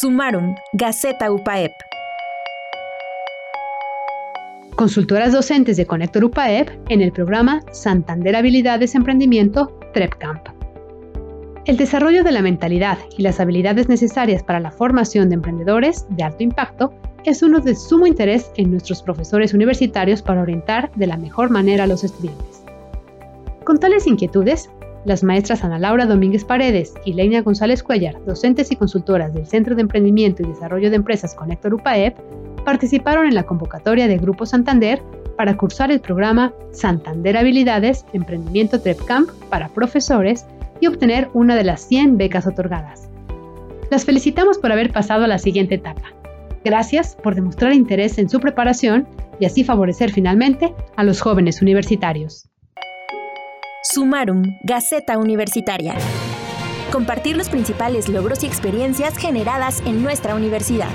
Sumaron, Gaceta UPAEP. Consultoras docentes de Conector UPAEP en el programa Santander Habilidades Emprendimiento TREPCamp. El desarrollo de la mentalidad y las habilidades necesarias para la formación de emprendedores de alto impacto es uno de sumo interés en nuestros profesores universitarios para orientar de la mejor manera a los estudiantes. Con tales inquietudes, las maestras Ana Laura Domínguez Paredes y Leina González Cuellar, docentes y consultoras del Centro de Emprendimiento y Desarrollo de Empresas Conector UPAEP, participaron en la convocatoria de Grupo Santander para cursar el programa Santander Habilidades Emprendimiento TrepCamp para profesores y obtener una de las 100 becas otorgadas. Las felicitamos por haber pasado a la siguiente etapa. Gracias por demostrar interés en su preparación y así favorecer finalmente a los jóvenes universitarios. Sumarum, Gaceta Universitaria. Compartir los principales logros y experiencias generadas en nuestra universidad.